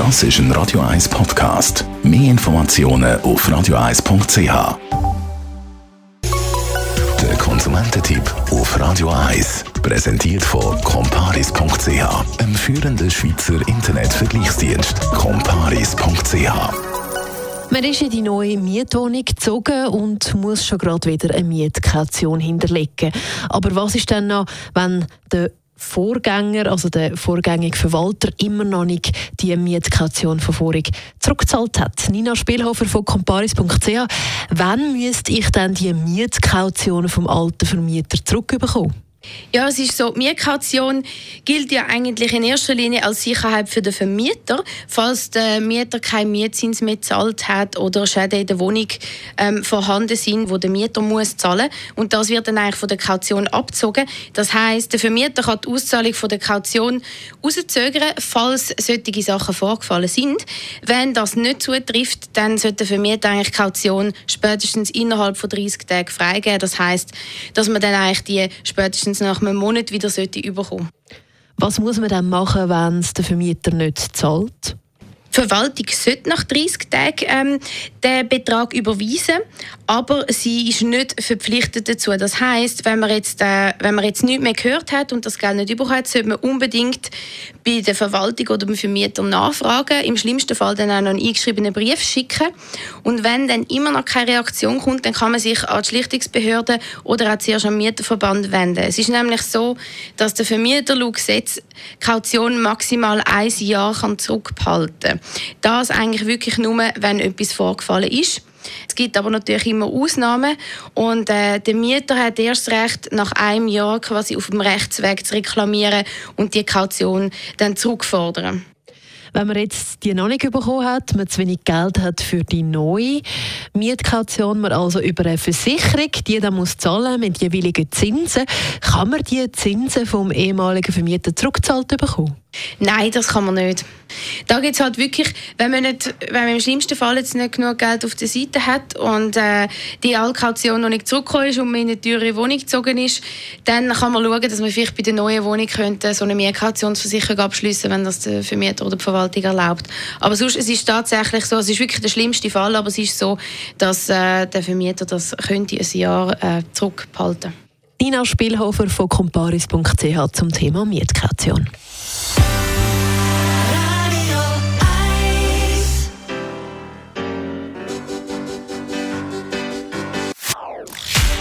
Das ist ein Radio 1 Podcast. Mehr Informationen auf radio1.ch. Der Konsumententipp auf Radio 1 präsentiert von comparis.ch, einem führenden Schweizer Internetvergleichsdienst. comparis.ch man ist in die neue Mietwohnung gezogen und muss schon gerade wieder eine Mietkaution hinterlegen. Aber was ist denn noch, wenn der Vorgänger, also der vorgängige Verwalter, immer noch nicht die Mietkaution von vorig zurückgezahlt hat. Nina Spielhofer von comparis.ch. Wann müsste ich denn die Mietkaution vom alten Vermieter zurückbekommen? Ja, es ist so, Mietkaution gilt ja eigentlich in erster Linie als Sicherheit für den Vermieter, falls der Mieter keinen Mietzins mehr gezahlt hat oder Schäden in der Wohnung ähm, vorhanden sind, wo der Mieter muss zahlen und das wird dann eigentlich von der Kaution abgezogen. Das heißt, der Vermieter kann die Auszahlung von der Kaution rauszögern, falls solche Sachen vorgefallen sind. Wenn das nicht zutrifft, dann sollte der Vermieter eigentlich Kaution spätestens innerhalb von 30 Tagen freigeben. Das heißt, dass man dann eigentlich die spätestens spätestens nach einem Monat wieder sollte. Was muss man dann machen, wenn es der Vermieter nicht zahlt? Verwaltung sollte nach 30 Tagen ähm, den Betrag überweisen, aber sie ist nicht verpflichtet dazu. Das heißt, wenn man jetzt, äh, wenn man jetzt nichts mehr gehört hat und das Geld nicht überkommen hat, sollte man unbedingt bei der Verwaltung oder beim Vermieter nachfragen. Im schlimmsten Fall dann auch noch einen eingeschriebenen Brief schicken. Und wenn dann immer noch keine Reaktion kommt, dann kann man sich an die Schlichtungsbehörde oder auch zuerst am Mieterverband wenden. Es ist nämlich so, dass der Vermieter laut Gesetz Kaution maximal ein Jahr kann zurückhalten kann. Das eigentlich wirklich nur, wenn etwas vorgefallen ist. Es gibt aber natürlich immer Ausnahmen und äh, der Mieter hat erst Recht, nach einem Jahr quasi auf dem Rechtsweg zu reklamieren und die Kaution dann zurückfordern. Wenn man jetzt die noch nicht bekommen hat, man zu wenig Geld hat für die neue Mietkaution, man also über eine Versicherung, die dann muss zahlen mit jeweiligen Zinsen, kann man die Zinsen vom ehemaligen Vermieter zurückgezahlt bekommen? Nein, das kann man nicht. Da gibt es halt wirklich, wenn man, nicht, wenn man im schlimmsten Fall jetzt nicht genug Geld auf der Seite hat und äh, die Allkaution noch nicht zurückgekommen ist und man in eine teure Wohnung gezogen ist, dann kann man schauen, dass man vielleicht bei der neuen Wohnung könnte so eine Mietkautionsversicherung abschließen wenn das der Vermieter oder die Verwaltung erlaubt. Aber sonst, es ist tatsächlich so, es ist wirklich der schlimmste Fall, aber es ist so, dass äh, der Vermieter das könnte ein Jahr äh, zurückbehalten. Nina Spielhofer von comparis.ch zum Thema Mietkaution.